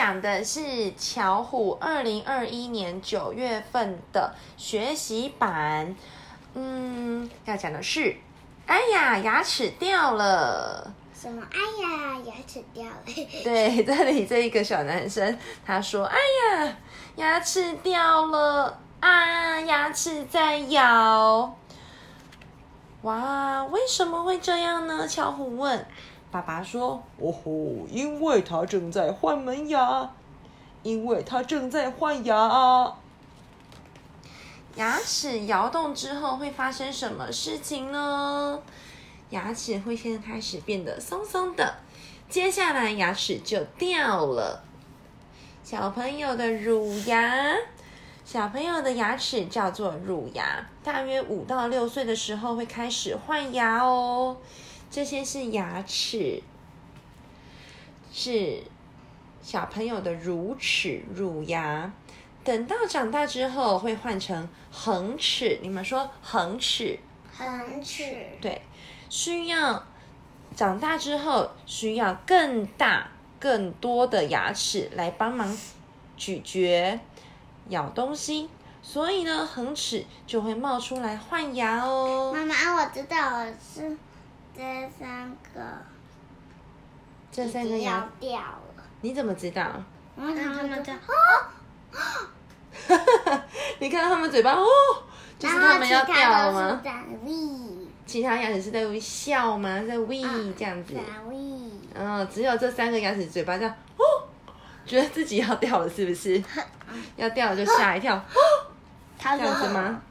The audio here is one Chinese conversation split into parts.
讲的是巧虎二零二一年九月份的学习版。嗯，要讲的是，哎呀，牙齿掉了。什么？哎呀，牙齿掉了。对，这里这一个小男生他说：“哎呀，牙齿掉了啊，牙齿在咬。”哇，为什么会这样呢？巧虎问。爸爸说：“哦吼，因为他正在换门牙，因为他正在换牙。牙齿摇动之后会发生什么事情呢？牙齿会先开始变得松松的，接下来牙齿就掉了。小朋友的乳牙，小朋友的牙齿叫做乳牙，大约五到六岁的时候会开始换牙哦。”这些是牙齿，是小朋友的乳齿、乳牙。等到长大之后，会换成恒齿。你们说恒齿？恒齿。对，需要长大之后需要更大、更多的牙齿来帮忙咀嚼、咬东西，所以呢，恒齿就会冒出来换牙哦。妈妈，我知道了，是。这三个，这三个要掉了。你怎么知道？因为他们在哦，你看到他们嘴巴哦，就是他们要掉了吗？其他牙齿是在微笑吗？在喂这样子。嗯，只有这三个牙齿嘴巴这样哦，觉得自己要掉了，是不是？要掉了就吓一跳，哦这样子吗？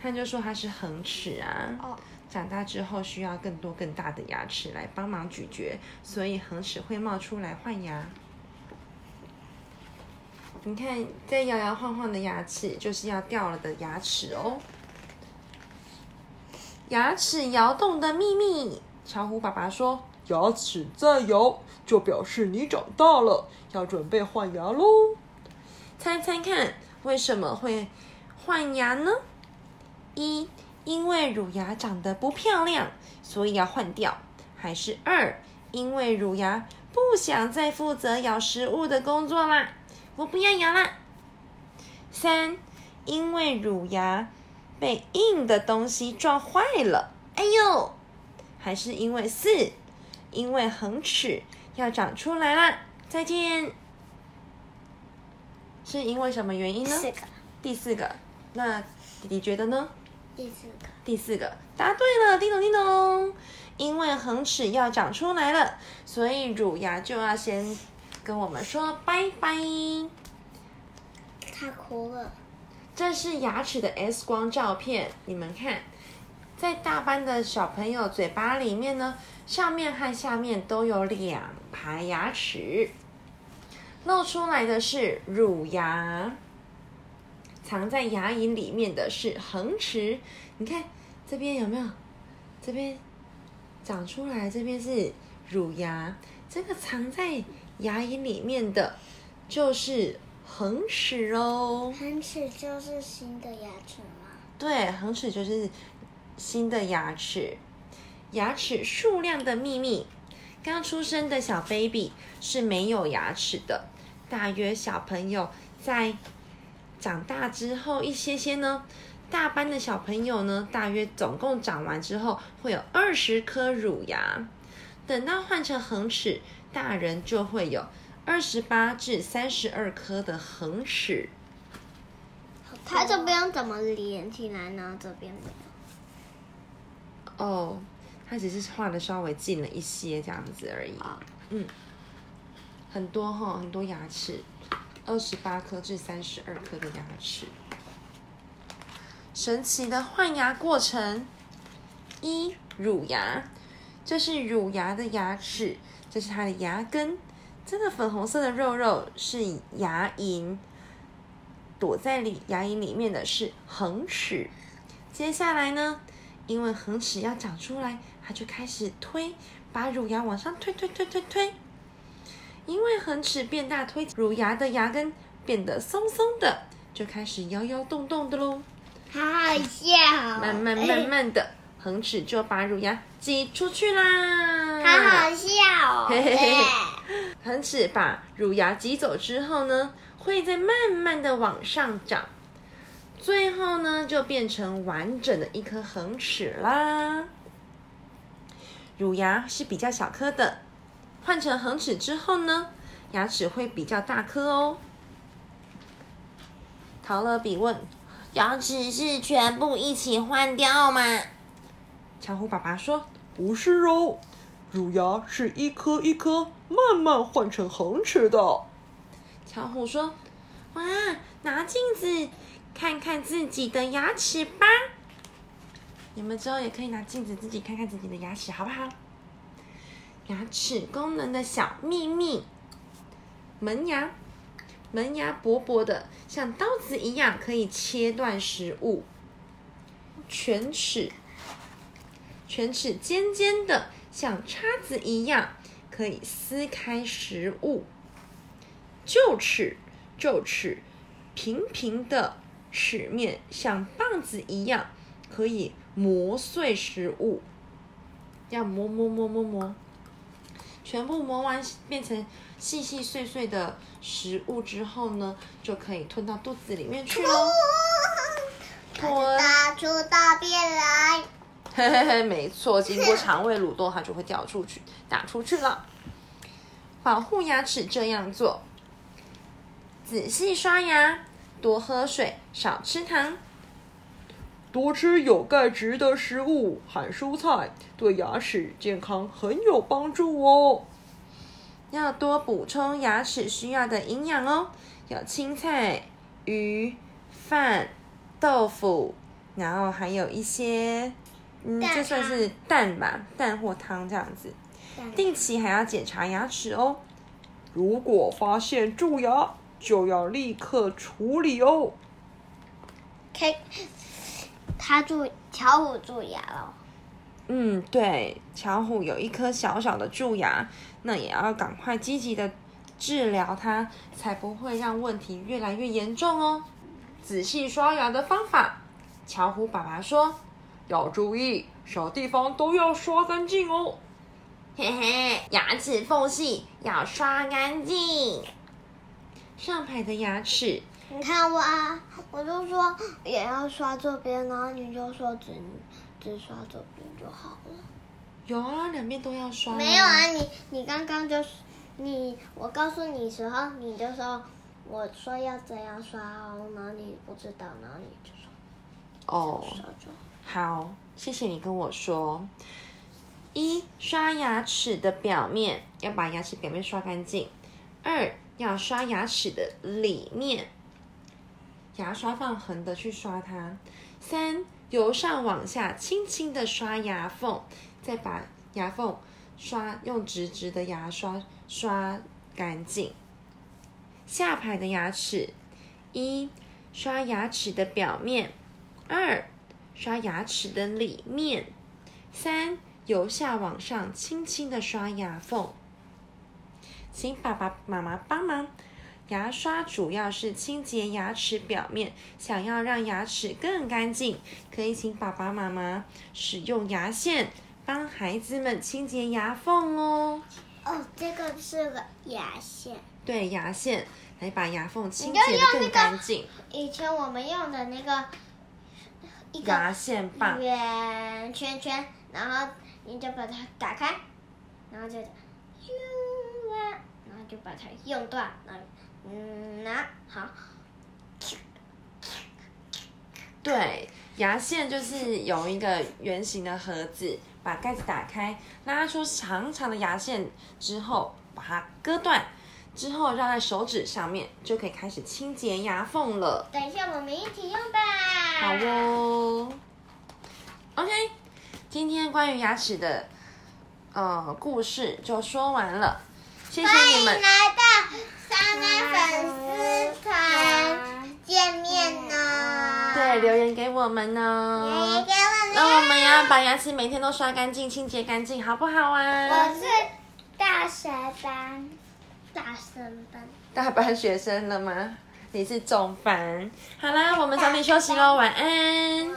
他就说他是恒齿啊。长大之后需要更多更大的牙齿来帮忙咀嚼，所以恒齿会冒出来换牙。你看，在摇摇晃晃的牙齿就是要掉了的牙齿哦。牙齿摇动的秘密，巧虎爸爸说：牙齿在摇，就表示你长大了，要准备换牙喽。猜猜看，为什么会换牙呢？一。因为乳牙长得不漂亮，所以要换掉。还是二，因为乳牙不想再负责咬食物的工作啦，我不要咬啦。三，因为乳牙被硬的东西撞坏了，哎呦！还是因为四，因为恒齿要长出来啦，再见。是因为什么原因呢？四个，第四个。那弟弟觉得呢？第四个，第四个答对了，叮咚叮咚。因为恒齿要长出来了，所以乳牙就要先跟我们说拜拜。他哭了。这是牙齿的 X 光照片，你们看，在大班的小朋友嘴巴里面呢，上面和下面都有两排牙齿，露出来的是乳牙。藏在牙龈里面的是恒齿，你看这边有没有？这边长出来，这边是乳牙。这个藏在牙龈里面的，就是恒齿哦。恒齿就是新的牙齿吗？对，恒齿就是新的牙齿。牙齿数量的秘密，刚出生的小 baby 是没有牙齿的，大约小朋友在。长大之后一些些呢，大班的小朋友呢，大约总共长完之后会有二十颗乳牙。等到换成恒齿，大人就会有二十八至三十二颗的恒齿。它这边怎么连起来呢？这边没有。哦，它只是画的稍微近了一些这样子而已。嗯，很多哈，很多牙齿。二十八颗至三十二颗的牙齿，神奇的换牙过程。一乳牙，这是乳牙的牙齿，这是它的牙根。这个粉红色的肉肉是牙龈，躲在里牙龈里面的是恒齿。接下来呢，因为恒齿要长出来，它就开始推，把乳牙往上推推推推推。因为恒齿变大，推乳牙的牙根变得松松的，就开始摇摇动动的喽。好好笑！慢慢慢慢的，恒齿就把乳牙挤出去啦。好好笑！嘿嘿嘿，恒齿把乳牙挤走之后呢，会再慢慢的往上长，最后呢就变成完整的一颗恒齿啦。乳牙是比较小颗的，换成恒齿之后呢，牙齿会比较大颗哦。陶乐比问：牙齿是全部一起换掉吗？巧虎爸爸说：不是哦，乳牙是一颗一颗慢慢换成恒齿的。巧虎说：哇，拿镜子看看自己的牙齿吧。你们之后也可以拿镜子自己看看自己的牙齿，好不好？牙齿功能的小秘密：门牙，门牙薄薄的，像刀子一样，可以切断食物。犬齿，犬齿尖尖的，像叉子一样，可以撕开食物。臼齿，臼齿平平的齿面像棒子一样，可以磨碎食物。要磨磨磨磨磨，全部磨完变成细细碎碎的食物之后呢，就可以吞到肚子里面去喽。吞，打出大便来。嘿嘿嘿，没错，经过肠胃蠕动，它就会掉出去，打出去了。保护牙齿这样做：仔细刷牙，多喝水，少吃糖。多吃有钙质的食物含蔬菜，对牙齿健康很有帮助哦。要多补充牙齿需要的营养哦，有青菜、鱼、饭、豆腐，然后还有一些，嗯，蛋这算是蛋吧，蛋或汤这样子。定期还要检查牙齿哦。如果发现蛀牙，就要立刻处理哦。K，他蛀巧虎蛀牙了。嗯，对，巧虎有一颗小小的蛀牙，那也要赶快积极的治疗它，才不会让问题越来越严重哦。仔细刷牙的方法，巧虎爸爸说，要注意，小地方都要刷干净哦。嘿嘿，牙齿缝隙要刷干净。上排的牙齿，你看我啊，我就说也要刷这边，然后你就说只只刷这边就好了。有啊，两边都要刷。没有啊，你你刚刚就是你，我告诉你时候，你就说我说要怎样刷哦，然后你不知道，然后你就说哦，好，谢谢你跟我说。一，刷牙齿的表面，要把牙齿表面刷干净。二，要刷牙齿的里面，牙刷放横的去刷它。三，由上往下轻轻的刷牙缝，再把牙缝刷用直直的牙刷刷干净。下排的牙齿，一，刷牙齿的表面。二，刷牙齿的里面；三，由下往上轻轻的刷牙缝。请爸爸妈妈帮忙。牙刷主要是清洁牙齿表面，想要让牙齿更干净，可以请爸爸妈妈使用牙线帮孩子们清洁牙缝哦。哦，这个是个牙线。对，牙线来把牙缝清洁的更用那个干净。以前我们用的那个一个牙线棒，圆圈圈，然后你就把它打开，然后就，然后就把它用断，然后嗯拿好，对，牙线就是有一个圆形的盒子，把盖子打开，拉出长长的牙线之后，把它割断，之后绕在手指上面，就可以开始清洁牙缝了。等一下我们一起用吧。好哦。OK，今天关于牙齿的呃故事就说完了，谢谢欢你们。迎来到三妹粉丝团见面呢。对，留言给我们呢。留言给我那我们要把牙齿每天都刷干净、清洁干净，好不好啊？我是大学班，大生班。大班学生了吗？你是中班。好啦，我们早点休息喽，晚安。